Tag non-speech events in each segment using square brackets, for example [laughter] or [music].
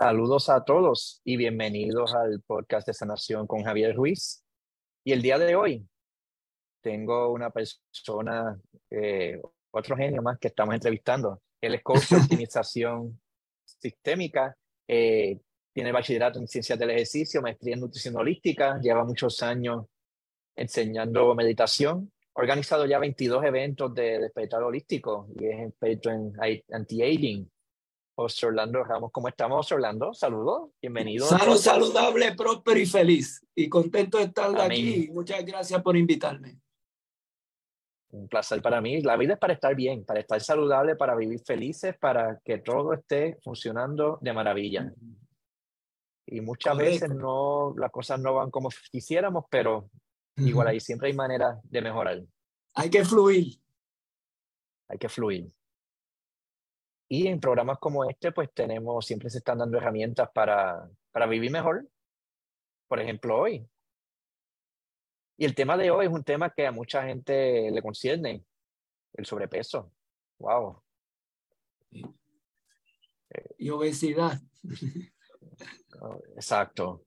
Saludos a todos y bienvenidos al podcast de sanación con Javier Ruiz. Y el día de hoy tengo una persona, eh, otro genio más que estamos entrevistando. Él es coach de [laughs] optimización sistémica, eh, tiene bachillerato en ciencias del ejercicio, maestría en nutrición holística, lleva muchos años enseñando meditación, ha organizado ya 22 eventos de despertar holístico y es experto en anti-aging José Orlando Ramos. ¿Cómo estamos, Orlando? Saludos, bienvenido. Salud, saludable, próspero y feliz. Y contento de estar aquí. Muchas gracias por invitarme. Un placer para mí. La vida es para estar bien, para estar saludable, para vivir felices, para que todo esté funcionando de maravilla. Y muchas veces no, las cosas no van como quisiéramos, pero igual ahí siempre hay manera de mejorar. Hay que fluir. Hay que fluir. Y en programas como este, pues tenemos, siempre se están dando herramientas para, para vivir mejor. Por ejemplo, hoy. Y el tema de hoy es un tema que a mucha gente le concierne, el sobrepeso. Wow. Y obesidad. Exacto.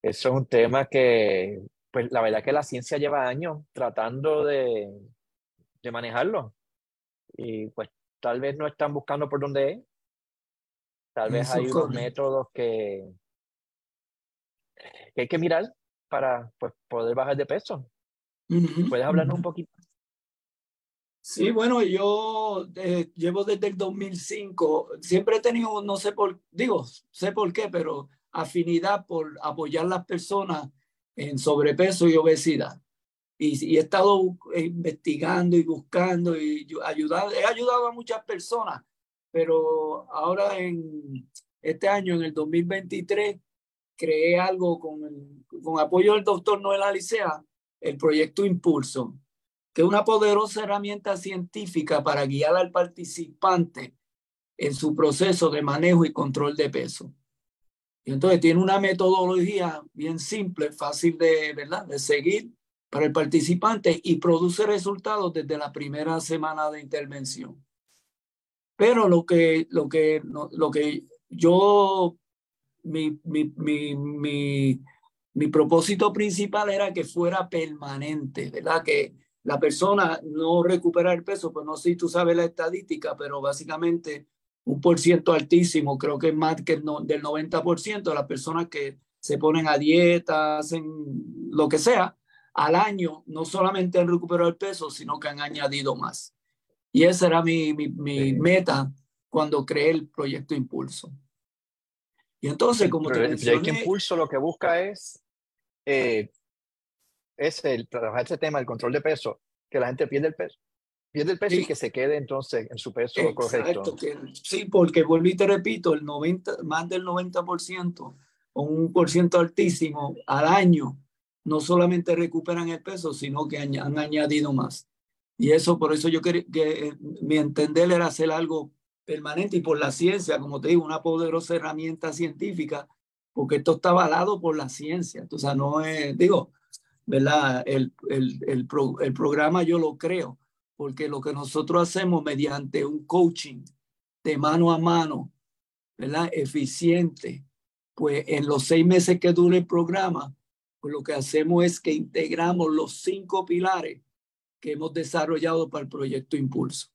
Eso es un tema que, pues la verdad que la ciencia lleva años tratando de, de manejarlo. Y pues tal vez no están buscando por dónde es. Tal vez hay unos métodos que, que, hay que mirar para pues, poder bajar de peso. ¿Puedes hablarnos un poquito? Sí, bueno, yo eh, llevo desde el 2005, siempre he tenido, no sé por, digo, sé por qué, pero afinidad por apoyar a las personas en sobrepeso y obesidad y, he estado investigando y buscando y ayudando, he ayudado a muchas personas, pero ahora en este año, en el 2023, creé algo con, con apoyo del doctor Noel Alicea, el proyecto Impulso, que es una poderosa herramienta científica para guiar al participante en su proceso de manejo y control de peso. Y entonces tiene una metodología bien simple, fácil de, ¿verdad? de seguir para el participante y produce resultados desde la primera semana de intervención. Pero lo que, lo que, lo que yo, mi, mi, mi, mi, propósito principal era que fuera permanente, ¿verdad? Que la persona no recupera el peso, pues no sé si tú sabes la estadística, pero básicamente un por ciento altísimo, creo que es más que no, del 90% de las personas que se ponen a dieta, hacen lo que sea, al año no solamente han recuperado el peso, sino que han añadido más. Y esa era mi, mi, meta cuando creé el proyecto Impulso. Y entonces, como te El proyecto Impulso lo que busca es, eh, es el trabajar ese tema, el control de peso, que la gente pierda el peso. Pierde el peso y que se quede entonces en su peso correcto. sí, porque vuelvo y te repito, el 90, más del 90% o un por ciento altísimo al año no solamente recuperan el peso, sino que han, añadido más. Y eso, por eso yo quería que eh, mi entender era hacer algo permanente y por la ciencia, como te digo, una poderosa herramienta científica, porque esto está avalado por la ciencia. Entonces, no es, digo, ¿verdad? El, el, el, el programa yo lo creo, porque lo que nosotros hacemos mediante un coaching de mano a mano, ¿verdad? Eficiente, pues en los seis meses que dure el programa, pues lo que hacemos es que integramos los cinco pilares que hemos desarrollado para el proyecto Impulso.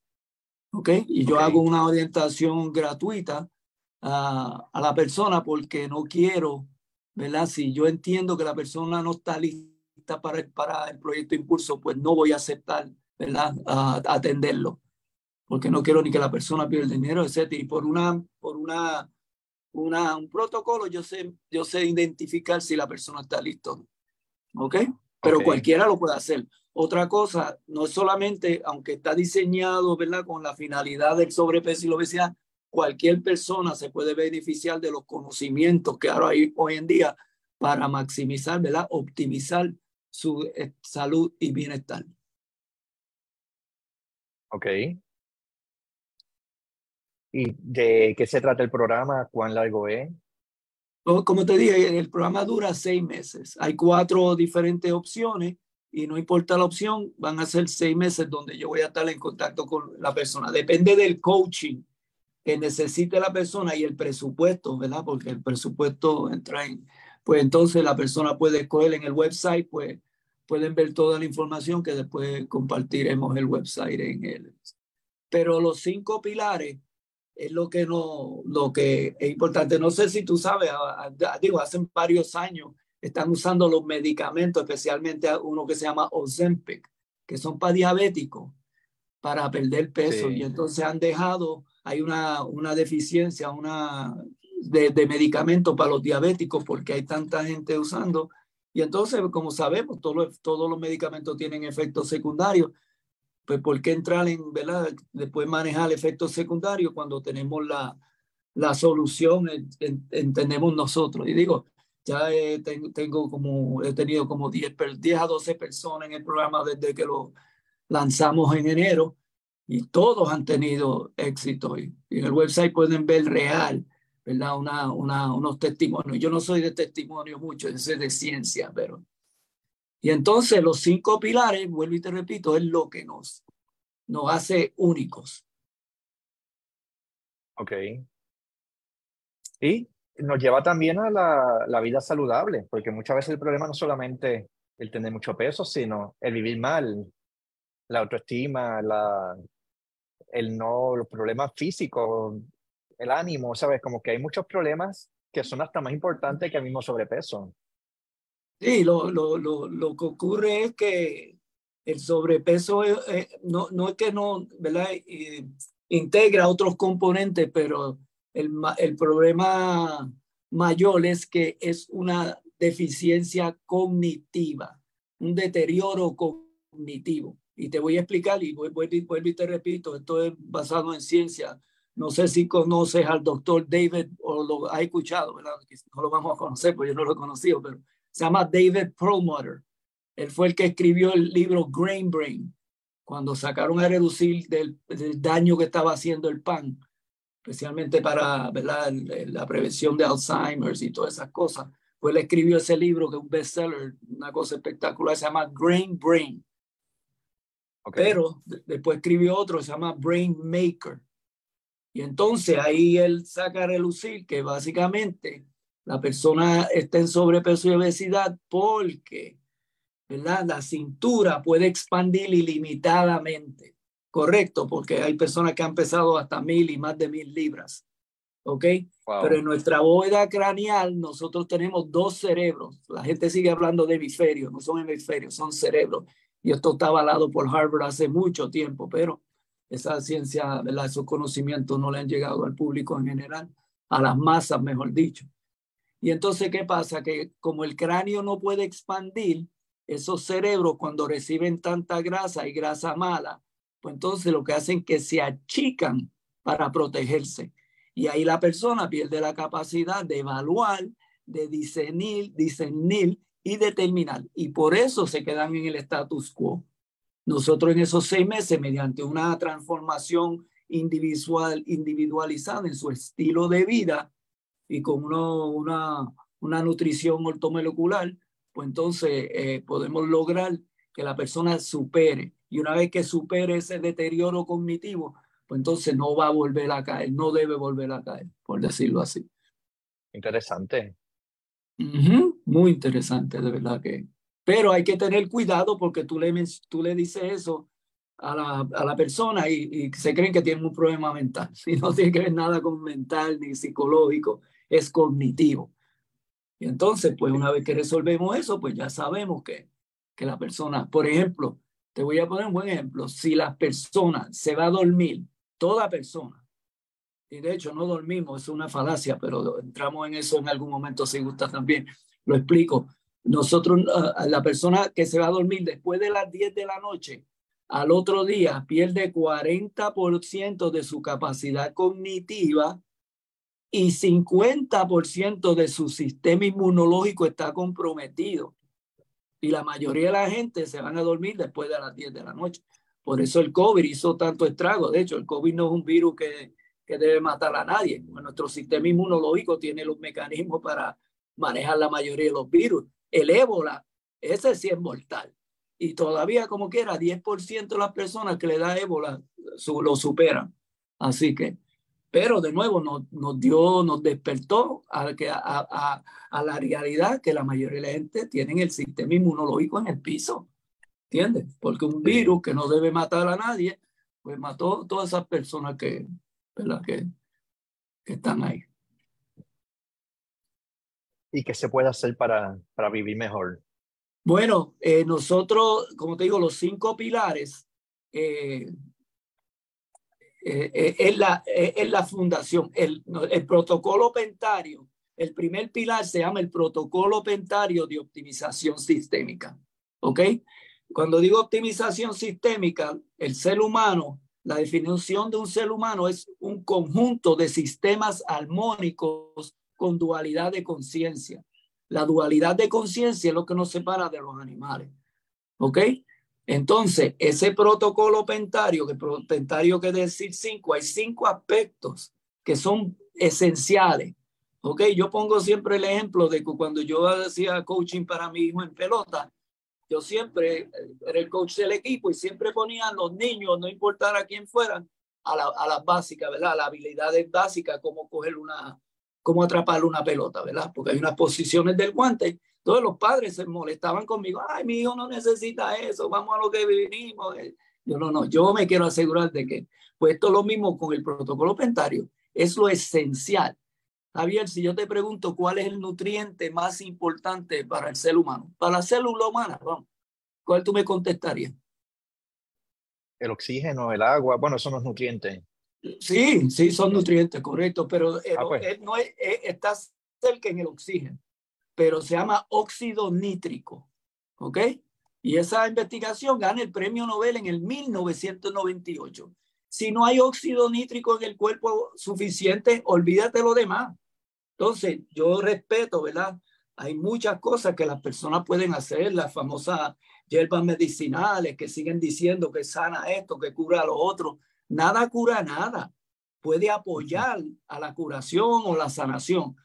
¿Ok? Y yo hago una orientación gratuita a, a, la persona porque no quiero, ¿verdad? Si yo entiendo que la persona no está lista para el, para el proyecto Impulso, pues no voy a aceptar, ¿verdad? A, atenderlo. Porque no quiero ni que la persona pierda dinero, etc. Y por una, por una una, un protocolo, yo sé, yo sé identificar si la persona está lista. ¿Ok? Pero cualquiera lo puede hacer. Otra cosa, no es solamente, aunque está diseñado, ¿verdad? Con la finalidad del sobrepeso y la obesidad, cualquier persona se puede beneficiar de los conocimientos que ahora hay hoy en día para maximizar, ¿verdad? Optimizar su eh, salud y bienestar. Ok. ¿Y de qué se trata el programa? ¿Cuán largo es? Como te dije, el programa dura seis meses. Hay cuatro diferentes opciones y no importa la opción, van a ser seis meses donde yo voy a estar en contacto con la persona. Depende del coaching que necesite la persona y el presupuesto, ¿verdad? Porque el presupuesto entra en, pues entonces la persona puede escoger en el website, pues pueden ver toda la información que después compartiremos el website en él. Pero los cinco pilares es lo que no, lo que es importante. No sé si tú sabes, digo, hace varios años están usando los medicamentos, especialmente uno que se llama Ozempic, que son para diabéticos, para perder peso. Y entonces han dejado, hay una, una deficiencia, una de, de medicamentos para los diabéticos porque hay tanta gente usando y entonces, como sabemos, todos todos los medicamentos tienen efectos secundarios. Pues, ¿por qué entrar en, ¿verdad? Después manejar efectos secundarios cuando tenemos la, la solución, entendemos nosotros? Y digo, ya tengo, como, he tenido como 10, 10 a 12 personas en el programa desde que lo lanzamos en enero y todos han tenido éxito. Y en el website pueden ver real ¿verdad? Una, una, unos testimonios. Yo no soy de testimonio mucho, yo soy de ciencia, pero... Y entonces los cinco pilares, vuelvo y te repito, es lo que nos, nos hace únicos. Ok. Y nos lleva también a la, la vida saludable, porque muchas veces el problema no solamente el tener mucho peso, sino el vivir mal, la autoestima, la, el no, los problemas físicos, el ánimo, ¿sabes? Como que hay muchos problemas que son hasta más importantes que el mismo sobrepeso. Sí, lo, lo, lo, lo que ocurre es que el sobrepeso no, no es que no, ¿verdad? Eh, integra otros componentes, pero el, el problema mayor es que es una deficiencia cognitiva, un deterioro cognitivo. Y te voy a explicar, y vuelvo, vuelvo y te repito, esto es basado en ciencia, no sé si conoces al doctor David o lo has escuchado, ¿verdad? No lo vamos a conocer porque yo no lo he conocido, pero se llama David Perlmutter. Él fue el que escribió el libro Grain Brain, cuando sacaron a reducir del, daño que estaba haciendo el pan, especialmente para ¿verdad? la prevención de Alzheimer's y todas esas cosas. Pues él escribió ese libro que es un bestseller, una cosa espectacular, se llama Grain Brain. Pero después escribió otro, se llama Brain Maker y entonces ahí él saca a relucir que básicamente la persona está en sobrepeso y obesidad porque ¿verdad? la cintura puede expandir ilimitadamente. Correcto, porque hay personas que han pesado hasta mil y más de mil libras. ¿Ok? Pero en nuestra bóveda craneal nosotros tenemos dos cerebros. La gente sigue hablando de hemisferios, no son hemisferios, son cerebros. Y esto está avalado por Harvard hace mucho tiempo, pero esa ciencia, ¿verdad? esos conocimientos no le han llegado al público en general, a las masas, mejor dicho. Y entonces, ¿qué pasa? Que como el cráneo no puede expandir, esos cerebros cuando reciben tanta grasa y grasa mala, pues entonces lo que hacen es que se achican para protegerse. Y ahí la persona pierde la capacidad de evaluar, de discernir, discernir y determinar. Y por eso se quedan en el status quo. Nosotros en esos seis meses, mediante una transformación individual, individualizada en su estilo de vida y con una, una nutrición ortomolecular, pues entonces eh, podemos lograr que la persona supere. Y una vez que supere ese deterioro cognitivo, pues entonces no va a volver a caer, no debe volver a caer, por decirlo así. Interesante. Muy interesante, de verdad que pero hay que tener cuidado porque tú le, tú le dices eso a la, a la persona y, y, se creen que tienen un problema mental. [laughs] Y no tiene que ver nada con mental ni psicológico, es cognitivo. Y entonces, pues una vez que resolvemos eso, pues ya sabemos que, que la persona, por ejemplo, te voy a poner un buen ejemplo, si la persona se va a dormir, toda persona, y de hecho no dormimos, es una falacia, pero entramos en eso en algún momento si gusta también, lo explico. Nosotros, la persona que se va a dormir después de las 10 de la noche, al otro día pierde 40% de su capacidad cognitiva y 50% de su sistema inmunológico está comprometido. Y la mayoría de la gente se van a dormir después de las 10 de la noche. Por eso el COVID hizo tanto estrago. De hecho, el COVID no es un virus que, que debe matar a nadie. Nuestro sistema inmunológico tiene los mecanismos para manejar la mayoría de los virus. El ébola, ese sí es mortal. Y todavía, como quiera, 10% de las personas que le da ébola lo superan. Así que, Pero de nuevo nos, nos dio, nos despertó a, que, a, a, a, la realidad que la mayoría de la gente tiene el sistema inmunológico en el piso. ¿Entiendes? Porque un virus que no debe matar a nadie, pues mató a todas esas personas que, ¿verdad? que, que están ahí. ¿Y qué se puede hacer para, para vivir mejor? Bueno, eh, nosotros, como te digo, los cinco pilares eh, eh, es, la, es la fundación. El, el protocolo pentario, el primer pilar se llama el protocolo pentario de optimización sistémica. ¿Ok? Cuando digo optimización sistémica, el ser humano, la definición de un ser humano es un conjunto de sistemas armónicos con dualidad de conciencia. La dualidad de conciencia es lo que nos separa de los animales. ¿Ok? Entonces, ese protocolo pentario, que pentario quiere decir cinco, hay cinco aspectos que son esenciales. ¿Ok? Yo pongo siempre el ejemplo de que cuando yo hacía coaching para mi hijo en pelota, yo siempre era el coach del equipo y siempre ponía a los niños, no importara quién fueran, a, la, a las básicas, ¿verdad? La habilidades básicas, como coger una, cómo atrapar una pelota, ¿verdad? Porque hay unas posiciones del guante. Todos los padres se molestaban conmigo. Ay, mi hijo no necesita eso, vamos a lo que vinimos. Yo no, no, yo me quiero asegurar de que, pues esto es lo mismo con el protocolo pentario, es lo esencial. Javier, si yo te pregunto cuál es el nutriente más importante para el ser humano, para la célula humana, vamos, ¿cuál tú me contestarías? El oxígeno, el agua, bueno, eso no es nutriente. Sí, sí, son nutrientes, correcto, pero eh, ah, pues. no es, eh, está cerca en el oxígeno, pero se llama óxido nítrico, ¿ok? Y esa investigación gana el premio Nobel en el 1998. Si no hay óxido nítrico en el cuerpo suficiente, olvídate lo demás. Entonces, yo respeto, ¿verdad? Hay muchas cosas que las personas pueden hacer, las famosas hierbas medicinales que siguen diciendo que sana esto, que cura lo otro Nada cura nada. Puede apoyar a la curación o la sanación.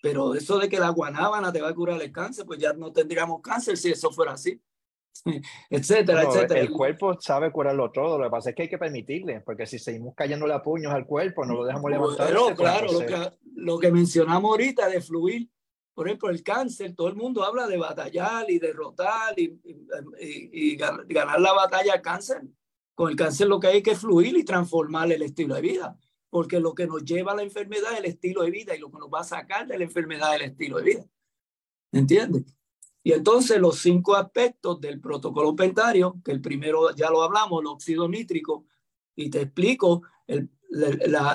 Pero eso de que la guanábana te va a curar el cáncer, pues ya no tendríamos cáncer si eso fuera así. [laughs] etcétera, etcétera. El cuerpo sabe curarlo todo, lo que pasa es que hay que permitirle, porque si seguimos cayéndole a puños al cuerpo, no lo dejamos levantar. Pero pues, claro, lo que, lo que mencionamos ahorita de fluir, por ejemplo, el cáncer, todo el mundo habla de batallar y derrotar y, y, y ganar la batalla al cáncer. Con el cáncer lo que hay que fluir y transformar el estilo de vida, porque lo que nos lleva a la enfermedad es el estilo de vida y lo que nos va a sacar de la enfermedad es el estilo de vida. ¿Entiendes? Y entonces los cinco aspectos del protocolo pentario, que el primero ya lo hablamos, el óxido nítrico, y te explico, el,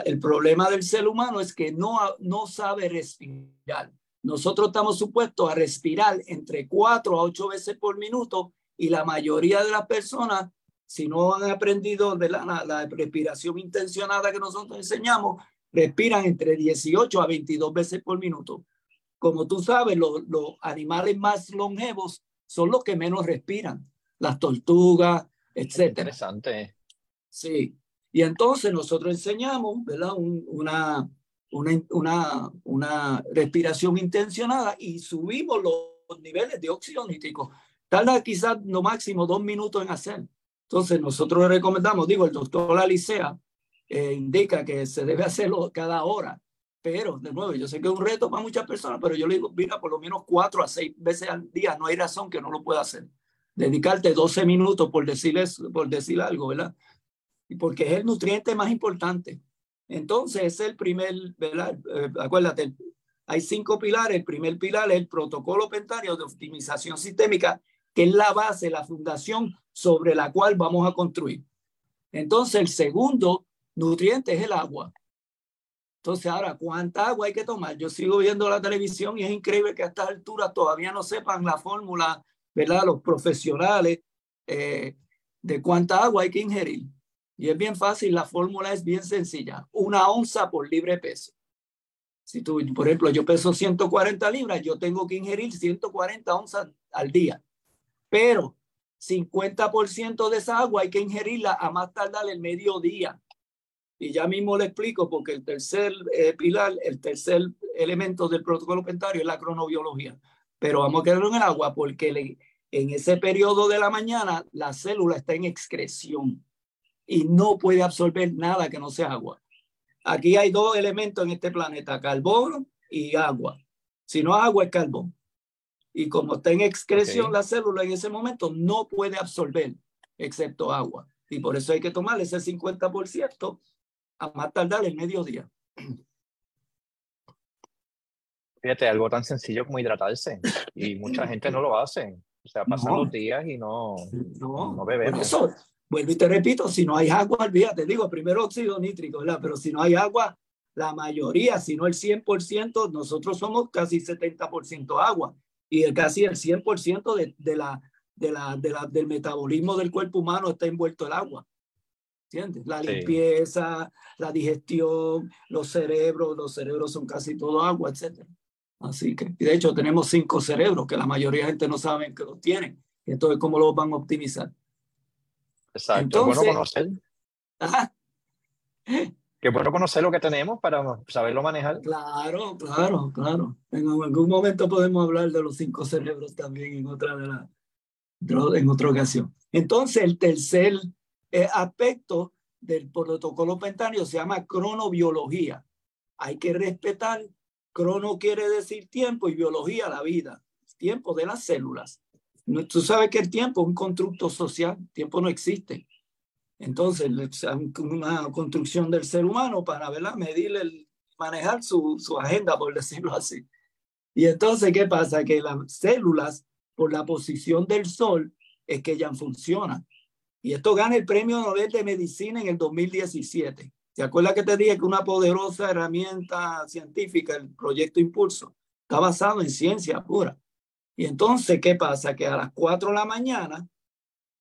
el problema del ser humano es que no, no sabe respirar. Nosotros estamos supuestos a respirar entre cuatro a ocho veces por minuto y la mayoría de las personas si no han aprendido de la, la, respiración intencionada que nosotros enseñamos, respiran entre 18 a 22 veces por minuto. Como tú sabes, los, los animales más longevos son los que menos respiran, las tortugas, etcétera. Interesante. Sí. Y entonces nosotros enseñamos, ¿verdad? una, una, una, una respiración intencionada y subimos los niveles de óxido nítrico. Tarda quizás lo máximo dos minutos en hacer. Entonces, nosotros recomendamos, digo, el doctor Alicea eh, indica que se debe hacerlo cada hora, pero de nuevo, yo sé que es un reto para muchas personas, pero yo le digo, mira, por lo menos cuatro a seis veces al día, no hay razón que no lo pueda hacer. Dedicarte 12 minutos por decirles, por decir algo, ¿verdad? Y porque es el nutriente más importante. Entonces, es el primer, ¿verdad? Eh, acuérdate, hay cinco pilares. El primer pilar es el protocolo pentario de optimización sistémica, que es la base, la fundación sobre la cual vamos a construir. Entonces, el segundo nutriente es el agua. Entonces, ahora, ¿cuánta agua hay que tomar? Yo sigo viendo la televisión y es increíble que a estas alturas todavía no sepan la fórmula, ¿verdad? Los profesionales eh, de cuánta agua hay que ingerir. Y es bien fácil, la fórmula es bien sencilla. Una onza por libre peso. Si tú, por ejemplo, yo peso 140 libras, yo tengo que ingerir 140 onzas al día. Pero 50% de esa agua hay que ingerirla a más tardar el mediodía. Y ya mismo le explico porque el tercer eh, pilar, el tercer elemento del protocolo pentario es la cronobiología. Pero vamos a quedarlo en el agua porque en ese periodo de la mañana la célula está en excreción y no puede absorber nada que no sea agua. aquí hay dos elementos en este planeta, carbón y agua. Si no agua, es carbón. Y como está en excreción la célula en ese momento, no puede absorber, excepto agua. Y por eso hay que tomar ese 50% a más tardar el mediodía. Fíjate, algo tan sencillo como hidratarse. Y mucha gente no lo hace. O sea, pasan los días y no, no, no bebemos. Eso, vuelvo y te repito, si no hay agua, olvídate, digo, primero óxido nítrico, ¿verdad? Pero si no hay agua, la mayoría, si no el 100%, nosotros somos casi 70% agua y el, casi el 100% de, de, la, de, la, de la, del metabolismo del cuerpo humano está envuelto el agua. ¿Entiendes? La limpieza, la digestión, los cerebros, los cerebros son casi todo agua, etc. Así que, y de hecho, tenemos cinco cerebros que la mayoría de gente no sabe que los tienen. Entonces, ¿cómo los van a optimizar? Exacto. Entonces, bueno conocer. [laughs] Ajá. Qué bueno conocer lo que tenemos para saberlo manejar. Claro, claro, claro. En algún momento podemos hablar de los cinco cerebros también en otra, de la, en otra ocasión. Entonces, el tercer eh, aspecto del protocolo pentario se llama cronobiología. Hay que respetar Crono quiere decir tiempo y biología la vida, tiempo de las células. Tú sabes que el tiempo es un constructo social, tiempo no existe. Entonces, una construcción del ser humano para ¿verdad? medir, el, manejar su, su agenda, por [laughs] decirlo así. Y entonces, ¿qué pasa? Que las células, por la posición del sol, es que ellas funcionan. Y esto gana el premio Nobel de Medicina en el 2017. ¿Te acuerdas que te dije que una poderosa herramienta científica, el proyecto Impulso, está basado en ciencia pura? Y entonces, ¿qué pasa? Que a las 4 de la mañana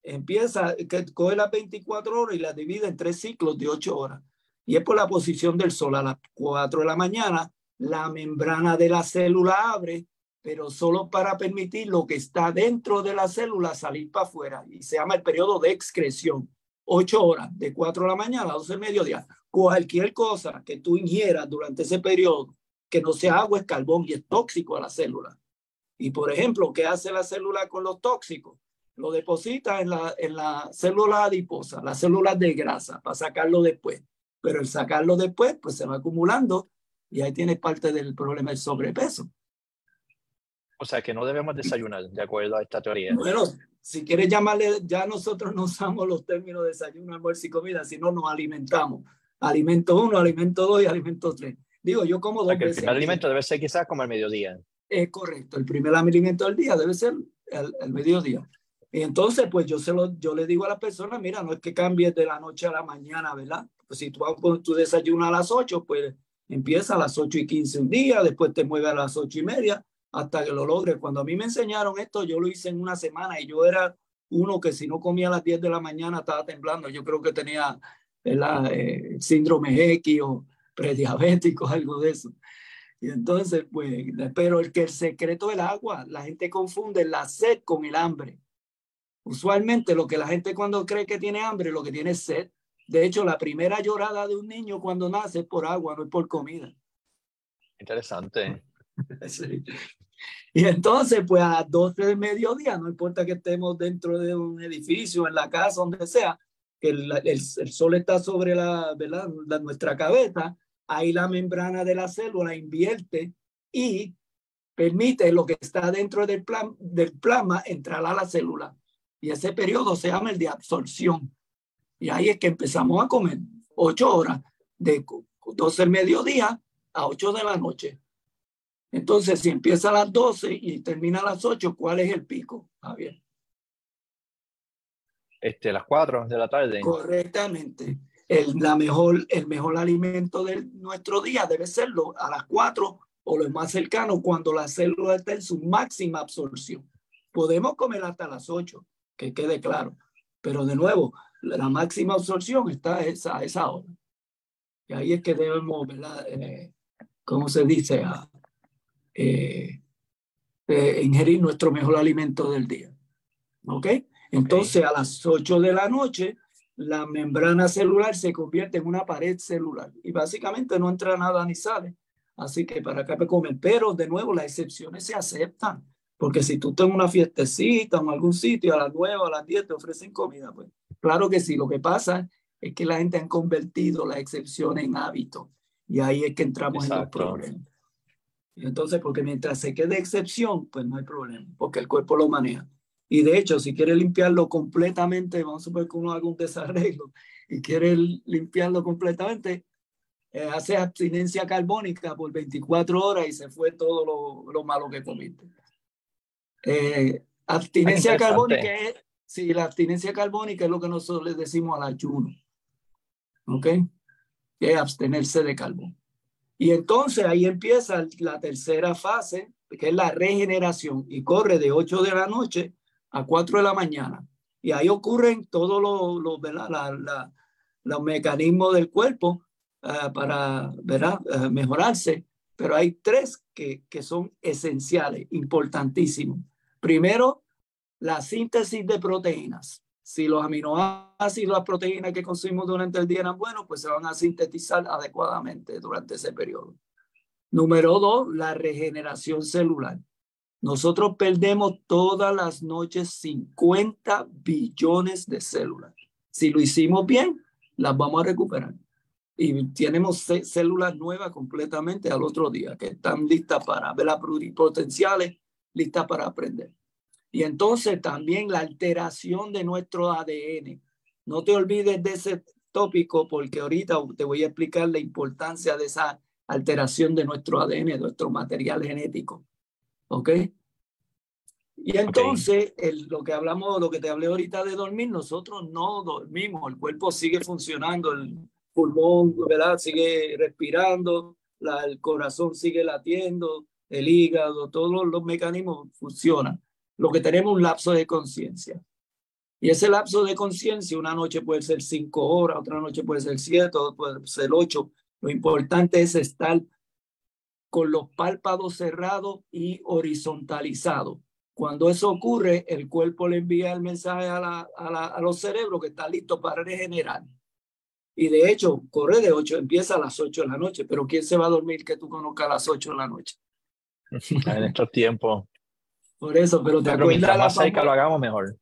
empieza, que coge las 24 horas y las divide en tres ciclos de 8 horas. Y es por la posición del sol. A las 4 de la mañana, la membrana de la célula abre, pero solo para permitir lo que está dentro de la célula salir para afuera. Y se llama el periodo de excreción. 8 horas, de 4 de la mañana a 12 del mediodía cualquier cosa que tú ingieras durante ese periodo que no sea agua es carbón y es tóxico a la célula. Y por ejemplo, ¿qué hace la célula con los tóxicos? Lo deposita en la, en la célula adiposa, las células de grasa, para sacarlo después. Pero el sacarlo después, pues se va acumulando y ahí tienes parte del problema del sobrepeso. O sea que no debemos desayunar, de acuerdo a esta teoría. Bueno, si quieres llamarle, ya nosotros no usamos los términos desayuno, almuerzo y comida, sino nos alimentamos alimento 1, alimento 2 y alimento 3. Digo, yo como dos veces. El primer alimento debe ser quizás como el mediodía. Es correcto, el primer alimento del día debe ser el, mediodía. Y entonces, pues yo, se lo, yo le digo a la persona, mira, no es que cambies de la noche a la mañana, ¿verdad? Pues si tú, tú desayunas a las 8, pues empieza a las 8 y 15 un día, después te mueve a las 8 y media hasta que lo logres. Cuando a mí me enseñaron esto, yo lo hice en una semana y yo era uno que si no comía a las 10 de la mañana estaba temblando. Yo creo que tenía eh, síndrome X o prediabético, [laughs] algo de eso. Y entonces, pues, pero el que el secreto del agua, la gente confunde la sed con el hambre. Usualmente lo que la gente cuando cree que tiene hambre, lo que tiene es sed. De hecho, la primera llorada de un niño cuando nace es por agua, no es por comida. Interesante. [laughs] Y entonces, pues a las 12 del mediodía, no importa que estemos dentro de un edificio, en la casa, donde sea, el, el, sol está sobre la, ¿verdad? nuestra cabeza, ahí la membrana de la célula invierte y permite lo que está dentro del, plan, del plasma entrar a la célula. Y ese periodo se llama el de absorción. Y ahí es que empezamos a comer ocho horas, de 12 del mediodía a 8 de la noche. Entonces, si empieza a las 12 y termina a las 8, ¿cuál es el pico, Javier? este, las 4 de la tarde. Correctamente. El, la mejor, el mejor alimento de nuestro día debe serlo a las 4 o lo más cercano cuando la célula está en su máxima absorción. Podemos comer hasta las 8, que quede claro, pero de nuevo, la máxima absorción está a esa, esa hora. Y ahí es que debemos, ¿verdad? Eh, ¿Cómo se dice? Eh, eh, ingerir nuestro mejor alimento del día. ¿Ok? Entonces, a las 8 de la noche, la membrana celular se convierte en una pared celular y básicamente no entra nada ni sale. Así que para acá me comen. Pero de nuevo, las excepciones se aceptan. Porque si tú estás en una fiestecita o en algún sitio a las 9 o a las 10 te ofrecen comida, pues claro que sí. Lo que pasa es que la gente ha convertido la excepción en hábito. Y ahí es que entramos en los problemas. Entonces, porque mientras se quede excepción, pues no hay problema, porque el cuerpo lo maneja. Y de hecho, si quiere limpiarlo completamente, vamos a suponer que uno haga un desarreglo y quiere limpiarlo completamente, eh, hace abstinencia carbónica por 24 horas y se fue todo lo, lo malo que comiste. Eh, abstinencia carbónica es, sí, la abstinencia carbónica es lo que nosotros le decimos al ayuno. ¿Ok? Que es abstenerse de carbón. Y entonces ahí empieza la tercera fase, que es la regeneración, y corre de 8 de la noche a 4 de la mañana. Y ahí ocurren todos los, los, la, los mecanismos del cuerpo uh, para ¿verdad? Uh, mejorarse, pero hay tres que, que son esenciales, importantísimos. Primero, la síntesis de proteínas. Si los aminoácidos, las proteínas que consumimos durante el día eran buenos, pues se van a sintetizar adecuadamente durante ese periodo. Número dos, la regeneración celular. Nosotros perdemos todas las noches 50 billones de células. Si lo hicimos bien, las vamos a recuperar. Y tenemos células nuevas completamente al otro día que están listas para ver las pluripotenciales, listas para aprender. Y entonces también la alteración de nuestro ADN. No te olvides de ese tópico porque ahorita te voy a explicar la importancia de esa alteración de nuestro ADN, de nuestro material genético. ¿Ok? Y entonces, el, lo que hablamos, lo que te hablé ahorita de dormir, nosotros no dormimos, el cuerpo sigue funcionando, el pulmón, ¿verdad? Sigue respirando, la, el corazón sigue latiendo, el hígado, todos los, mecanismos funcionan. Lo que tenemos es un lapso de conciencia. Y ese lapso de conciencia, una noche puede ser cinco horas, otra noche puede ser siete, otra puede ser ocho. Lo importante es estar con los párpados cerrados y horizontalizados cuando eso ocurre, el cuerpo le envía el mensaje a, la, a, la, a los cerebros que está listo para regenerar. Y de hecho, corre de 8, empieza a las 8 de la noche, pero ¿quién se va a dormir que tú conozcas a las 8 de la noche? [laughs] En estos tiempos. Por eso, pero te acuerdas. más cerca lo hagamos mejor.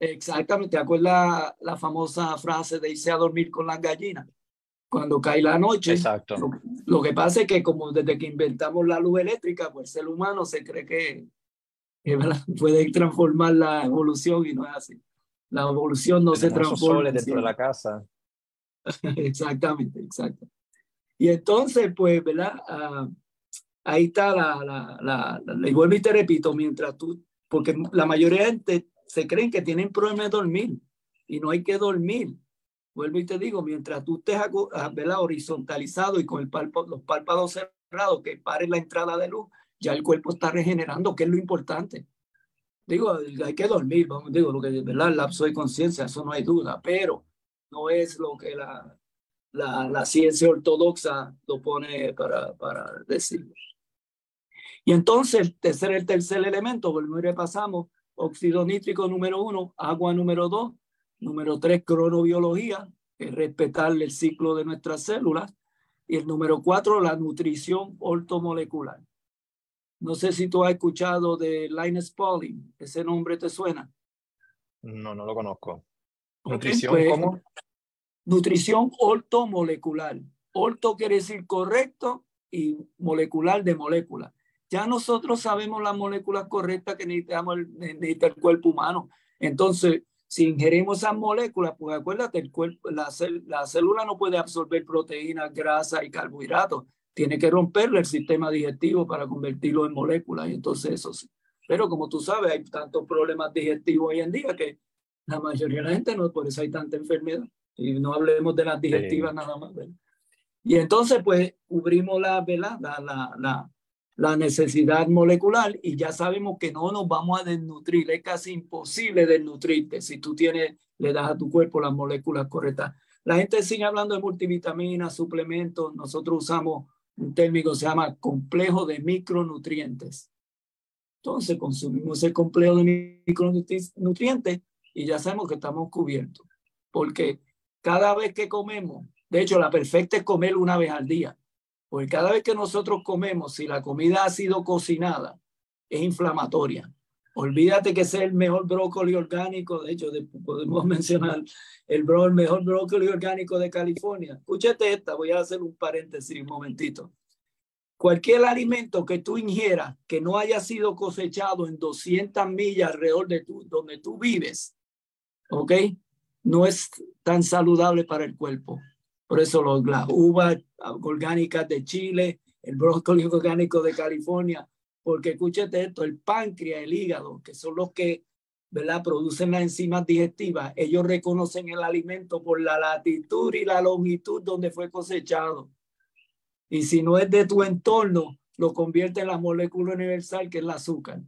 Exactamente, ¿te acuerdas la famosa frase de irse a dormir con las gallinas? Cuando cae la noche. Exacto. Lo, lo que pasa es que como desde que inventamos la luz eléctrica, pues el ser humano se cree que [laughs] puede transformar la evolución y no es así. La evolución no se transforma. dentro de la casa. [laughs] Exactamente, exacto. Y entonces, pues, ¿verdad? Uh, ahí está la, la, la, y vuelvo y te repito, mientras tú, porque la mayoría de gente se creen que tienen problemas de dormir y no hay que dormir. Vuelvo y te digo, mientras tú estés ¿verdad? horizontalizado y con el palpo, los párpados cerrados, que pare la entrada de luz, ya el cuerpo está regenerando, que es lo importante. Digo, hay que dormir, vamos, digo, lo que ¿verdad? el lapso de conciencia, eso no hay duda, pero no es lo que la, la, la ciencia ortodoxa lo pone para, para decirlo. Y entonces, tercer, el tercer elemento, volvemos y repasamos, óxido nítrico número uno, agua número dos, número tres, cronobiología, es respetar el ciclo de nuestras células, y el número cuatro, la nutrición ortomolecular. No sé si tú has escuchado de Linus Pauling. ¿Ese nombre te suena? No, no lo conozco. ¿Nutrición pues, cómo? Nutrición ortomolecular. Orto quiere decir correcto y molecular de molécula. Ya nosotros sabemos las moléculas correctas que necesitamos necesita el cuerpo humano. Entonces, si ingerimos esas moléculas, pues acuérdate, el cuerpo, la, la célula no puede absorber proteínas, grasa y carbohidratos tiene que romperle el sistema digestivo para convertirlo en moléculas y entonces eso sí. Pero como tú sabes, hay tantos problemas digestivos hoy en día que la mayoría de la gente no, por eso hay tanta enfermedad. Y no hablemos de las digestivas sí. nada más. ¿verdad? Y entonces, pues, cubrimos la, ¿verdad? La, la, la, la necesidad molecular y ya sabemos que no nos vamos a desnutrir. Es casi imposible desnutrirte si tú tienes, le das a tu cuerpo las moléculas correctas. La gente sigue hablando de multivitaminas, suplementos. Nosotros usamos un término se llama complejo de micronutrientes. Entonces consumimos el complejo de micronutrientes y ya sabemos que estamos cubiertos. Porque cada vez que comemos, de hecho la perfecta es comer una vez al día. Porque cada vez que nosotros comemos, si la comida ha sido cocinada, es inflamatoria. Olvídate que sea el mejor brócoli orgánico. De hecho, podemos [laughs] mencionar el, bro, el mejor brócoli orgánico de California. Escúchate esta, voy a hacer un paréntesis un momentito. Cualquier alimento que tú ingieras que no haya sido cosechado en 200 millas alrededor de tu, donde tú vives, ¿ok? No es tan saludable para el cuerpo. Por eso los, las uvas orgánicas de Chile, el brócoli orgánico de California, porque escúchate esto, el páncreas, el hígado, que son los que ¿verdad? producen las enzimas digestivas, ellos reconocen el alimento por la latitud y la longitud donde fue cosechado. Y si no es de tu entorno, lo convierte en la molécula universal que es el azúcar.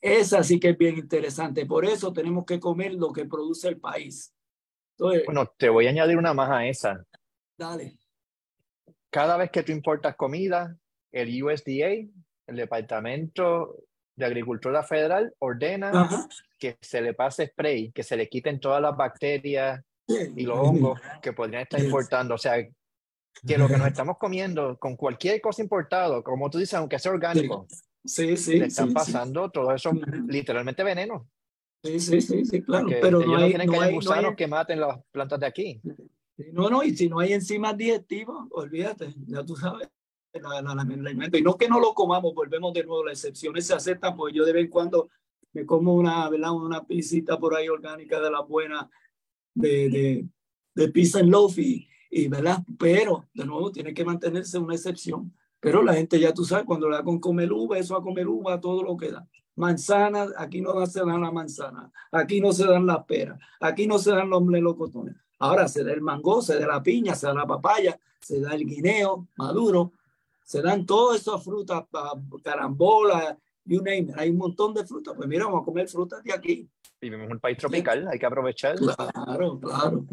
Esa sí que es bien interesante. Por eso tenemos que comer lo que produce el país. Bueno, te voy a añadir una más a esa. Dale. Cada vez que tú importas comida, el USDA, el Departamento de Agricultura Federal, ordena que se le pase spray, que se le quiten todas las bacterias y los hongos que podrían estar importando. O sea, que lo que nos estamos comiendo con cualquier cosa importado, como tú dices, aunque sea orgánico, sí, sí, le están pasando todo eso literalmente veneno. Sí, sí, sí, sí claro. pero no, hay, que hay, gusanos que maten las plantas de aquí. No, no, y si no hay enzimas digestivas, olvídate, ya tú sabes y no que no lo comamos, volvemos de nuevo, las excepciones se aceptan, pues yo de vez en cuando me como una, ¿verdad? una pisita por ahí orgánica de la buena, de, de, de pizza en loaf y, ¿verdad? Pero, de nuevo, tiene que mantenerse una excepción. Pero la gente ya tú sabes, cuando le da con comer uva, eso a comer uva, todo lo que da. Manzanas, aquí no se dan la manzana, aquí no se dan las peras, aquí no se dan los melocotones. Ahora se da el mango, se da la piña, se da la papaya, se da el guineo maduro, se dan todas esas frutas, carambola, you name it. Hay un montón de frutas. Pues mira, vamos a comer frutas de aquí. Vivimos en un país tropical, hay que aprovechar. Claro, claro,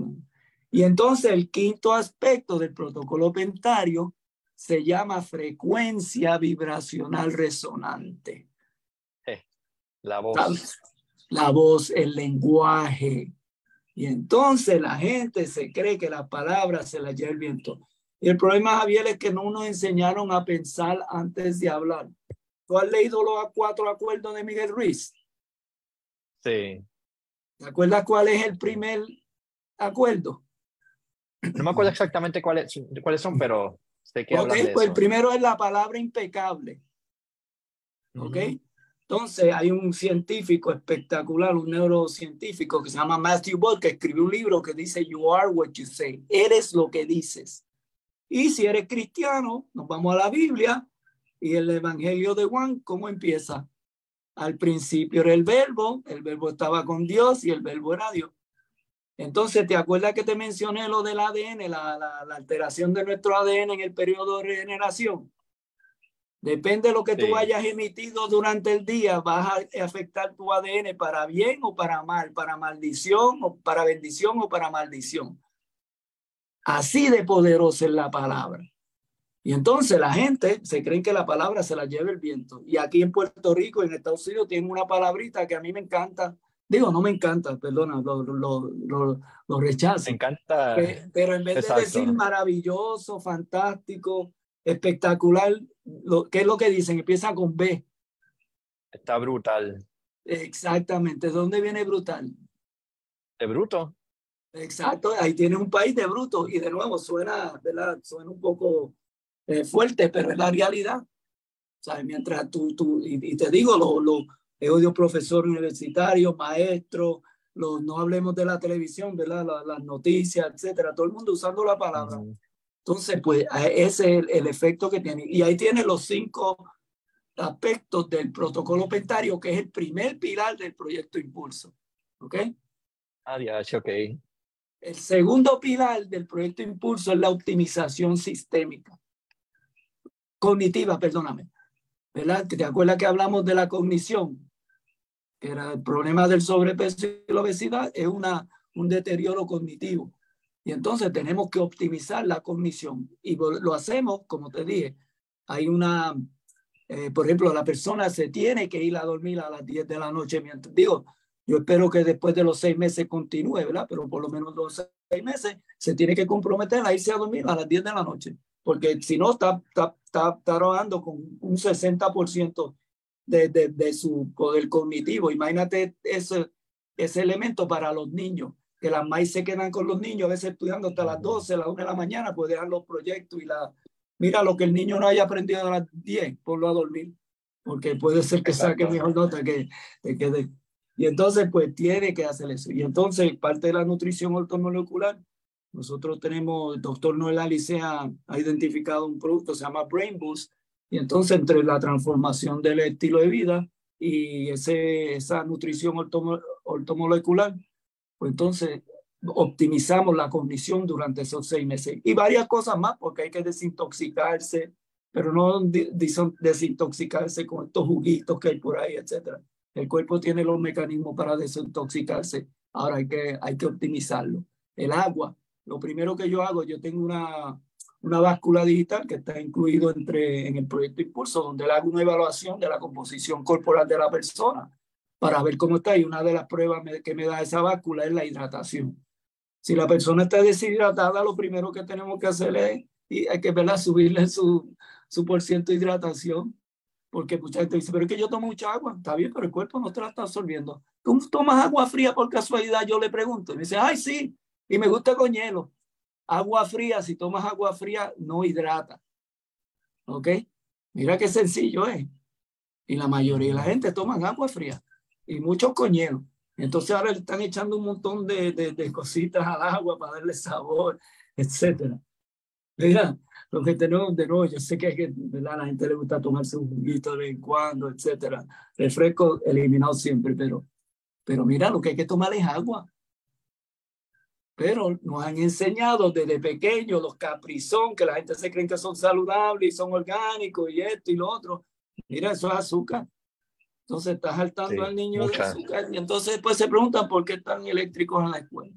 Y entonces el quinto aspecto del protocolo pentario se llama frecuencia vibracional resonante. La voz. La voz, el lenguaje. Y entonces la gente se cree que la palabra se la lleva el viento. Y el problema, Javier, es que no nos enseñaron a pensar antes de hablar. ¿Tú has leído los cuatro acuerdos de Miguel Ruiz? Sí. ¿Te acuerdas cuál es el primer acuerdo? No me acuerdo exactamente cuáles, cuáles son, pero sé que okay, pues el primero es la palabra impecable. ¿Ok? Entonces hay un científico espectacular, un neurocientífico que se llama Matthew Ball, que escribió un libro que dice You are what you say. Eres lo que dices. Y si eres cristiano, nos vamos a la Biblia y el Evangelio de Juan, ¿cómo empieza? Al principio era el verbo, el verbo estaba con Dios y el verbo era Dios. Entonces, ¿te acuerdas que te mencioné lo del ADN, la, la, alteración de nuestro ADN en el periodo de regeneración? Depende de lo que tú hayas emitido durante el día, vas a afectar tu ADN para bien o para mal, para maldición o para bendición o para maldición. Así de poderosa es la palabra. Y entonces la gente se cree que la palabra se la lleva el viento. Y aquí en Puerto Rico, en Estados Unidos, tienen una palabrita que a mí me encanta. Digo, no me encanta, perdona, lo, lo, lo, lo rechazo. Me encanta. Pero, en vez de decir maravilloso, fantástico, espectacular, lo, ¿qué es lo que dicen? Empieza con B. Está brutal. Exactamente. ¿De dónde viene brutal? De bruto. Exacto, ahí tienes un país de brutos y de nuevo suena, ¿verdad? Suena un poco eh, fuerte, pero es la realidad. ¿Sabes? Mientras tú, tú y, te digo, los lo, he oído profesores universitarios, maestros, los, no hablemos de la televisión, ¿verdad? las noticias, etcétera, todo el mundo usando la palabra. Entonces, pues ese es el, efecto que tiene. Y ahí tiene los cinco aspectos del protocolo pentario, que es el primer pilar del proyecto Impulso. ¿Ok? Ah, ya, ok. El segundo pilar del proyecto Impulso es la optimización sistémica. Cognitiva, perdóname. ¿Verdad? ¿Te acuerdas que hablamos de la cognición? Que era el problema del sobrepeso y la obesidad, es una, un deterioro cognitivo. Y entonces tenemos que optimizar la cognición. Y lo hacemos, como te dije, hay una, eh, por ejemplo, la persona se tiene que ir a dormir a las 10 de la noche. Mientras, digo, yo espero que después de los seis meses continúe, ¿verdad? Pero por lo menos los seis meses se tiene que comprometer a irse a dormir a las 10 de la noche, porque si no está, está, está, trabajando con un 60% de, de, de su poder cognitivo. Imagínate ese, ese elemento para los niños, que las maíz se quedan con los niños, a veces estudiando hasta las 12, las 1 de la mañana, pues dejan los proyectos y la... Mira, lo que el niño no haya aprendido a las 10, ponlo a dormir, porque puede ser que saque mejor nota que te quede. Y entonces, pues tiene que hacer eso. Y entonces, parte de la nutrición ortomolecular, nosotros tenemos, el doctor Noel Alice ha, ha identificado un producto, se llama Brain Boost, y entonces entre la transformación del estilo de vida y ese, esa nutrición ortomolecular, pues entonces optimizamos la cognición durante esos seis meses. Y varias cosas más, porque hay que desintoxicarse, pero no desintoxicarse con estos juguitos que hay por ahí, etcétera. El cuerpo tiene los mecanismos para desintoxicarse. Ahora hay que, hay que optimizarlo. El agua, lo primero que yo hago, yo tengo una, una báscula digital que está incluido entre, en el proyecto Impulso, donde le hago una evaluación de la composición corporal de la persona para ver cómo está. Y una de las pruebas que me da esa báscula es la hidratación. Si la persona está deshidratada, lo primero que tenemos que hacer es y hay que verla, subirle su, su por ciento de hidratación. Porque mucha gente dice, pero es que yo tomo mucha agua. Está bien, pero el cuerpo no te la está absorbiendo. ¿Tú tomas agua fría por casualidad? Yo le pregunto. Y me dice, ay, sí. Y me gusta con hielo. Agua fría, si tomas agua fría, no hidrata. ¿Ok? Mira qué sencillo es. Y la mayoría de la gente toma agua fría y muchos coñeros. Entonces ahora le están echando un montón de, de, cositas al agua para darle sabor, etcétera. Mira, lo que tenemos de nuevo, yo sé que, que a la gente le gusta tomarse un juguito de vez en cuando, etcétera. Refresco eliminado siempre, pero, pero mira, lo que hay que tomar es agua. Pero nos han enseñado desde pequeños los caprizón, que la gente se cree que son saludables y son orgánicos y esto y lo otro. Mira, eso es azúcar. Entonces estás saltando al niño de azúcar y entonces después se preguntan por qué están eléctricos en la escuela.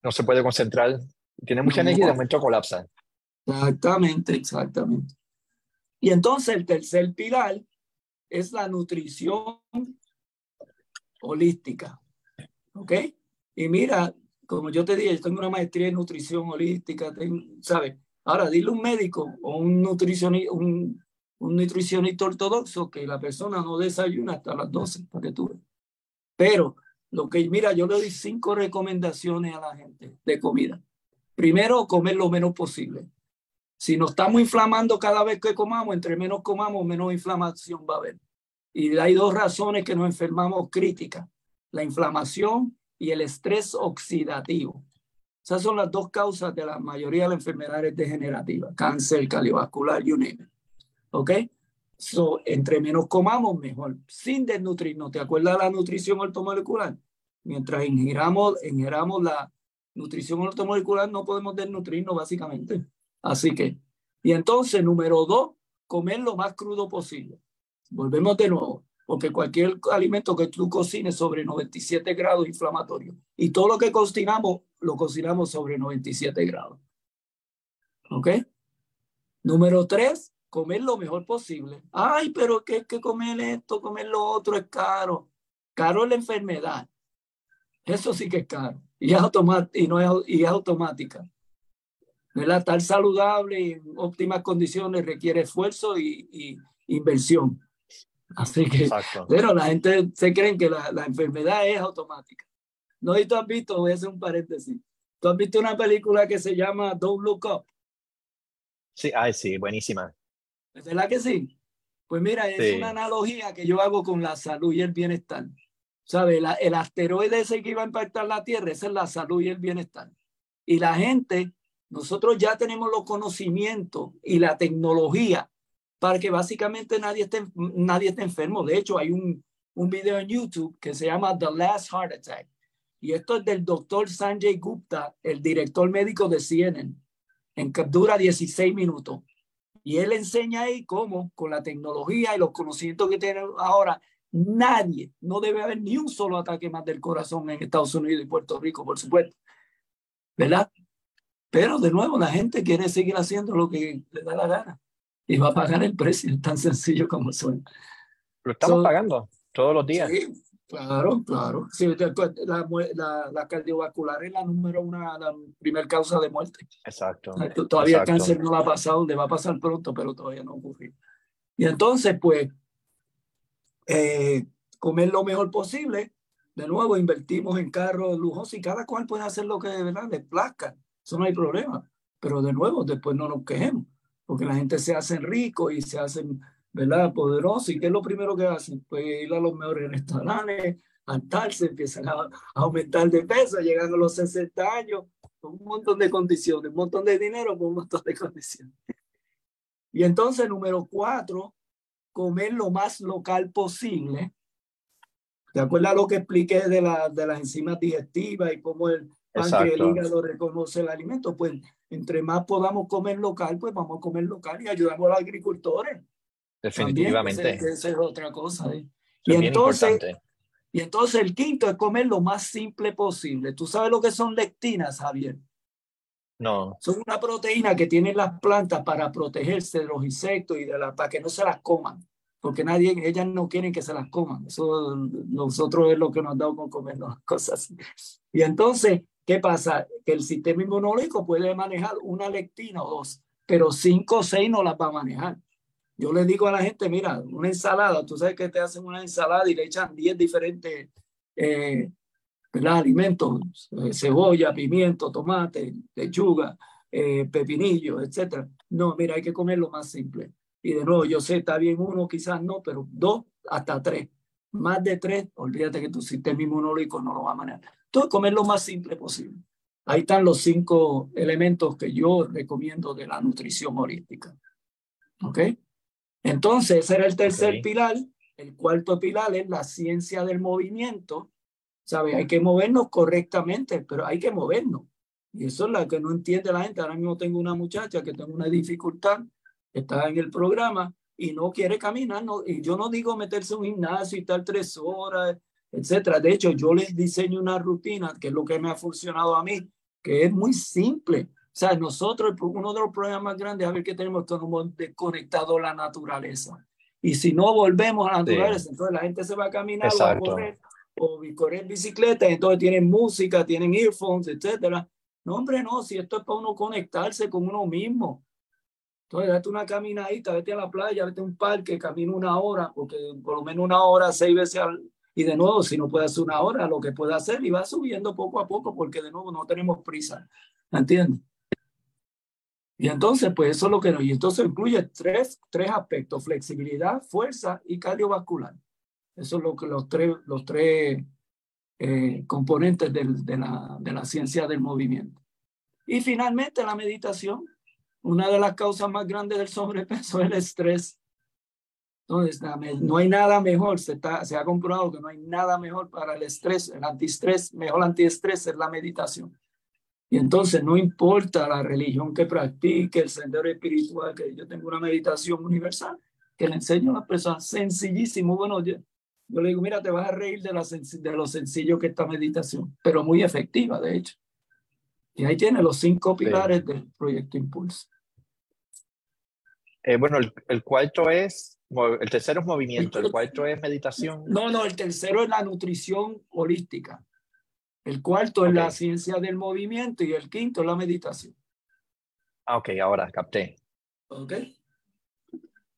No se puede concentrar, tiene mucha energía y de momento colapsa. Exactamente, exactamente. Y entonces el tercer pilar es la nutrición holística. ¿Ok? Y mira, como yo te dije, yo tengo una maestría en nutrición holística, ¿sabes? Ahora, dile a un médico o un nutricionista, un, un nutricionista ortodoxo que la persona no desayuna hasta las 12, para que tú veas. Pero, lo que, mira, yo le doy cinco recomendaciones a la gente de comida. Primero, comer lo menos posible. Si nos estamos inflamando cada vez que comamos, entre menos comamos, menos inflamación va a haber. Y hay dos razones que nos enfermamos críticas. La inflamación y el estrés oxidativo. Esas son las dos causas de la mayoría de las enfermedades degenerativas, cáncer cardiovascular, name it. ¿Ok? So, entre menos comamos, mejor, sin desnutrirnos. ¿Te acuerdas de la nutrición ortomolecular? Mientras ingiramos, ingiramos la nutrición ortomolecular, no podemos desnutrirnos básicamente. Así que, y entonces, número dos, comer lo más crudo posible. Volvemos de nuevo porque cualquier alimento que tú cocines sobre 97 grados inflamatorio y todo lo que cocinamos lo cocinamos sobre 97 grados. ¿Ok? Número tres, comer lo mejor posible. Ay, pero ¿qué es que comer esto, comer lo otro es caro. Caro es la enfermedad. Eso sí que es caro. Y es, y no es, y es automática. ¿verdad? Estar saludable y en óptimas condiciones requiere esfuerzo y, y inversión. Así que, pero la gente se cree que la, la, enfermedad es automática. No, y tú has visto, voy a hacer un paréntesis. ¿Tú has visto una película que se llama Don't Look Up? Sí, ay, sí, buenísima. ¿Verdad que sí? Pues mira, es una analogía que yo hago con la salud y el bienestar. ¿Sabes? el asteroide ese que iba a impactar la Tierra, esa es la salud y el bienestar. Y la gente, nosotros ya tenemos los conocimientos y la tecnología para que básicamente nadie esté, nadie esté enfermo. De hecho, hay un, un video en YouTube que se llama The Last Heart Attack. Y esto es del doctor Sanjay Gupta, el director médico de CNN, en dura 16 minutos. Y él enseña ahí cómo, con la tecnología y los conocimientos que tiene ahora, nadie, no debe haber ni un solo ataque más del corazón en Estados Unidos y Puerto Rico, por supuesto. ¿Verdad? Pero de nuevo, la gente quiere seguir haciendo lo que le da la gana y va a pagar el precio, tan sencillo como suena. Lo estamos pagando todos los días. Sí, claro, claro. Sí, la, la, la, cardiovascular es la número una, la primera causa de muerte. Exacto. Todavía el cáncer no ha pasado, le va a pasar pronto, pero todavía no ocurrió. Y entonces, pues, eh, comer lo mejor posible. De nuevo, invertimos en carros lujosos y cada cual puede hacer lo que de verdad le plazca. Eso no hay problema. Pero de nuevo, después no nos quejemos, porque la gente se hace rico y se hacen, ¿verdad? Poderosos. ¿Y qué es lo primero que hacen? Pues ir a los mejores restaurantes, altarse, empiezan a, aumentar de peso, llegan a los 60 años, con un montón de condiciones, un montón de dinero con un montón de condiciones. Y entonces, número cuatro, comer lo más local posible. ¿Te acuerdas lo que expliqué de, la, de las enzimas digestivas y cómo el páncreas el hígado reconoce el alimento? Pues entre más podamos comer local, pues vamos a comer local y ayudamos a los agricultores. Definitivamente. esa es otra cosa. ¿eh? Y entonces, y entonces el quinto es comer lo más simple posible. ¿Tú sabes lo que son lectinas, Javier? No. Son una proteína que tienen las plantas para protegerse de los insectos y de la, para que no se las coman. Porque nadie, ellas no quieren que se las coman. Eso nosotros es lo que nos dado con comer las cosas. Y entonces, ¿qué pasa? Que el sistema inmunológico puede manejar una lectina o dos, pero cinco o seis no las va a manejar. Yo le digo a la gente, mira, una ensalada, tú sabes que te hacen una ensalada y le echan 10 diferentes eh, alimentos, eh, cebolla, pimiento, tomate, lechuga, eh, pepinillo, etc. No, mira, hay que comer lo más simple. Y de nuevo, yo sé, está bien uno, quizás no, pero dos hasta tres. Más de tres, olvídate que tu sistema inmunológico no lo va a manejar. Entonces, comer lo más simple posible. Ahí están los cinco elementos que yo recomiendo de la nutrición holística. ¿Ok? Entonces, ese era el tercer pilar. El cuarto pilar es la ciencia del movimiento. ¿Sabe? Hay que movernos correctamente, pero hay que movernos. Y eso es lo que no entiende la gente. Ahora mismo tengo una muchacha que tiene una dificultad, está en el programa y no quiere caminar. No, y yo no digo meterse en un gimnasio y estar tres horas, etcétera. De hecho, yo les diseño una rutina, que es lo que me ha funcionado a mí, que es muy simple. O sea, nosotros, uno de los problemas más grandes, a ver que tenemos, hemos desconectado la naturaleza. Y si no volvemos a la naturaleza, entonces la gente se va a caminar o a correr o correr bicicleta, entonces tienen música, tienen earphones, etcétera. No, hombre, no, si esto es para uno conectarse con uno mismo. Entonces, date una caminadita, vete a la playa, vete a un parque, camina una hora, porque por lo menos una hora, seis veces al... Y de nuevo, si no puede hacer una hora, lo que puede hacer, y va subiendo poco a poco, porque de nuevo no tenemos prisa. ¿Entiendes? Y entonces, pues eso es lo que nos... Y entonces incluye tres, tres aspectos, flexibilidad, fuerza y cardiovascular. Eso es lo que los tres, los tres eh, componentes del, de, la, de la ciencia del movimiento. Y finalmente la meditación. Una de las causas más grandes del sobrepeso [laughs] es el estrés. Entonces, no hay nada mejor, se, está, se ha comprobado que no hay nada mejor para el estrés, el antiestrés, mejor antiestrés es la meditación. Y entonces no importa la religión que practique, el sendero espiritual, que yo tengo una meditación universal que le enseño a las personas sencillísimo. Bueno, yo, yo le digo, mira, te vas a reír de, la, de lo sencillo que esta meditación, pero muy efectiva, de hecho. Y ahí tiene los cinco pilares del proyecto Impulso. Eh, bueno, el, el, cuarto es, el tercero es movimiento, el [laughs] cuarto es meditación. No, no, el tercero es la nutrición holística. El cuarto es la ciencia del movimiento y el quinto es la meditación. Ah, ok, ahora capté. Ok.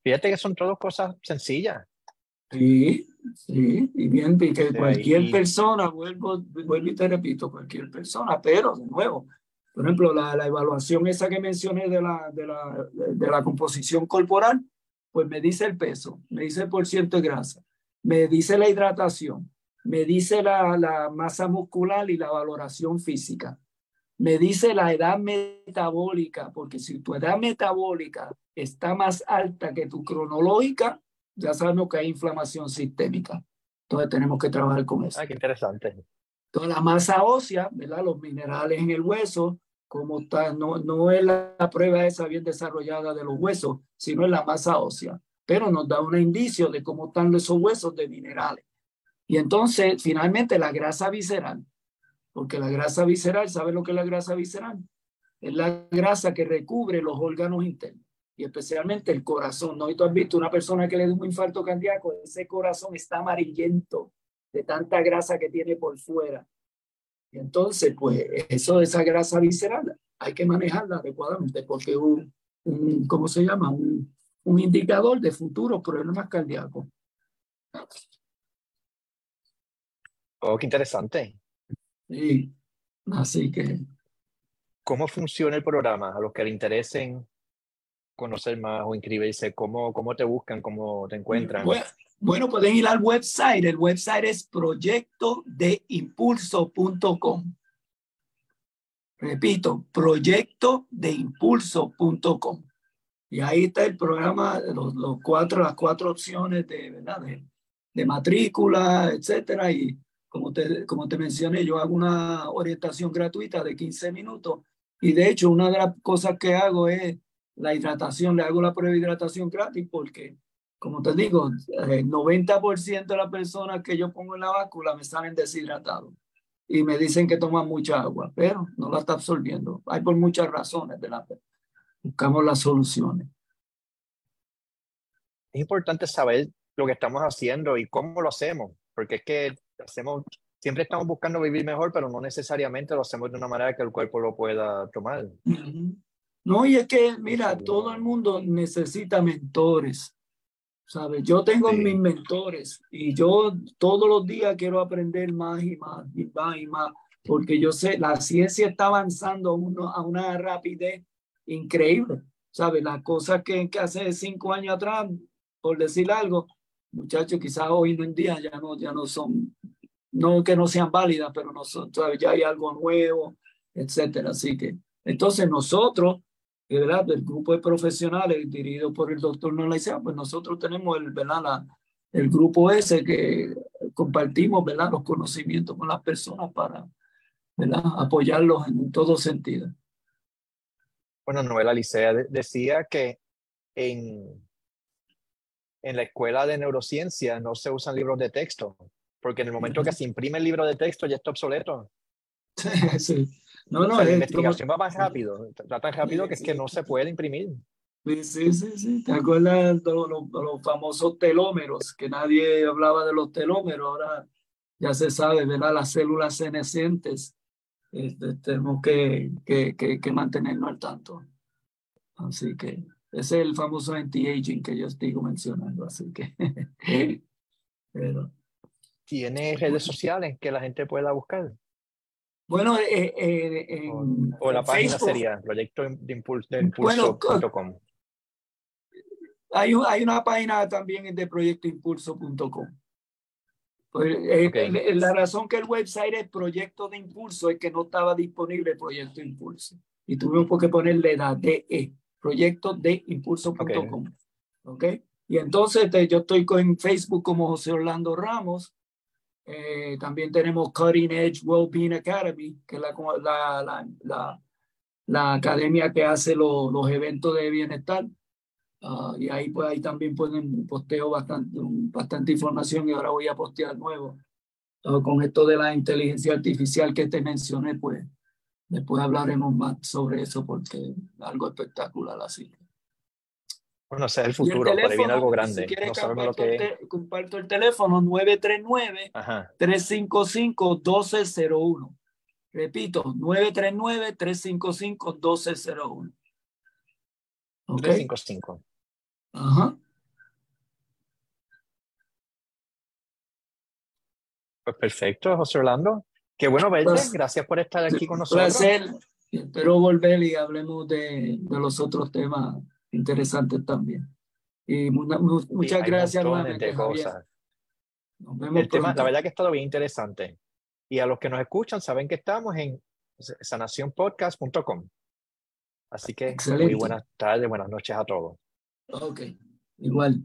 Fíjate que son todas cosas sencillas. Sí, sí, y bien, que cualquier persona, vuelvo, vuelvo y te repito, cualquier persona, pero de nuevo, por ejemplo, la, la evaluación esa que mencioné de la, de, la, de la composición corporal, pues me dice el peso, me dice el porcentaje de grasa, me dice la hidratación, me dice la, la masa muscular y la valoración física. Me dice la edad metabólica, porque si tu edad metabólica está más alta que tu cronológica, ya sabemos que hay inflamación sistémica. Entonces tenemos que trabajar con eso. Ah, qué interesante. Entonces la masa ósea, ¿verdad? Los minerales en el hueso, como está, no, no es la, la prueba esa bien desarrollada de los huesos, sino es la masa ósea. Pero nos da un indicio de cómo están esos huesos de minerales. Y entonces, finalmente, la grasa visceral, porque la grasa visceral, ¿sabe lo que es la grasa visceral? Es la grasa que recubre los órganos internos y especialmente el corazón. ¿no? Y tú has visto una persona que le da un infarto cardíaco, ese corazón está amarillento de tanta grasa que tiene por fuera. Y entonces, pues, eso de esa grasa visceral hay que manejarla adecuadamente porque un, un ¿cómo se llama? Un, un indicador de futuros problemas cardíacos. Oh, qué interesante. Sí, así que. ¿Cómo funciona el programa? A los que le interesen conocer más o inscribirse, ¿cómo, cómo te buscan, cómo te encuentran? Bueno, pueden ir al website. El website es proyectodeimpulso.com. Repito, proyectodeimpulso.com. Y ahí está el programa, los, los, cuatro, las cuatro opciones de, ¿verdad? de, de matrícula, etcétera. Y como te, como te mencioné, yo hago una orientación gratuita de 15 minutos. Y de hecho, una de las cosas que hago es la hidratación. Le hago la prueba de hidratación gratis porque como te digo, el 90% de las personas que yo pongo en la báscula me salen deshidratados y me dicen que toman mucha agua, pero no la está absorbiendo. Hay por muchas razones, la Buscamos las soluciones. Es importante saber lo que estamos haciendo y cómo lo hacemos, porque es que hacemos, siempre estamos buscando vivir mejor, pero no necesariamente lo hacemos de una manera que el cuerpo lo pueda tomar. No, y es que, mira, todo el mundo necesita mentores ¿sabes? Yo tengo mis mentores y yo todos los días quiero aprender más y más y más y más, porque yo sé, la ciencia está avanzando uno, a una rapidez increíble, ¿sabes? Las cosas que, que hace cinco años atrás, por decir algo, muchachos, quizás hoy en día ya no, ya no son, no que no sean válidas, pero no son, ¿sabes? Ya hay algo nuevo, etcétera. Así que, entonces nosotros ¿verdad? del grupo de profesionales dirigido por el doctor Nolaisea, pues nosotros tenemos el, ¿verdad? La, el grupo ese que compartimos ¿verdad? los conocimientos con las personas para ¿verdad? apoyarlos en todo sentido. Bueno, Novela Licea decía que en, en la escuela de neurociencia no se usan libros de texto, porque en el momento que se imprime el libro de texto ya está obsoleto. [laughs] sí. No, no, la investigación va más rápido, va tan rápido que es que no se puede imprimir. Sí, sí, sí, sí. ¿Te acuerdas de los, los, famosos telómeros? Que nadie hablaba de los telómeros, ahora ya se sabe, ¿verdad? Las células senescentes, este, tenemos que, que, que, que, mantenernos al tanto. Así que es el famoso anti-aging que yo estoy mencionando, así que... [laughs] Pero, ¿Tiene redes sociales que la gente pueda buscar? Bueno, eh, eh, en, o, la página sería proyecto de impulso, de impulso.com. hay, hay una página también de proyectoimpulso.com. Pues, eh, la razón que el website es proyecto de impulso es que no estaba disponible el proyecto impulso. Y tuvimos que ponerle la DE, proyecto de impulso.com. Okay. Y entonces yo estoy con Facebook como José Orlando Ramos eh, también tenemos Cutting Edge Wellbeing Academy, que es la, la, la, la, academia que hace los eventos de bienestar. Uh, y ahí, pues, ahí también pueden posteo bastante, bastante información y ahora voy a postear nuevo. Uh, con esto de la inteligencia artificial que te mencioné, pues después hablaremos más sobre eso porque es algo espectacular así. Bueno, es el futuro, por ahí viene algo grande. Si no sabemos lo que Comparto el teléfono 939-355-1201. Repito, 939-355-1201. ¿Okay? 355. Ajá. Pues perfecto, José Orlando. Qué bueno verte. Pues, Gracias por estar aquí con nosotros. Placer. Espero volver y hablemos de, de los otros temas interesantes también. Y muchas gracias nuevamente, el tema, la verdad que es todo bien interesante. Y a los que nos escuchan saben que estamos en sanacionpodcast.com. Así que muy buenas tardes, buenas noches a todos. Ok, igual.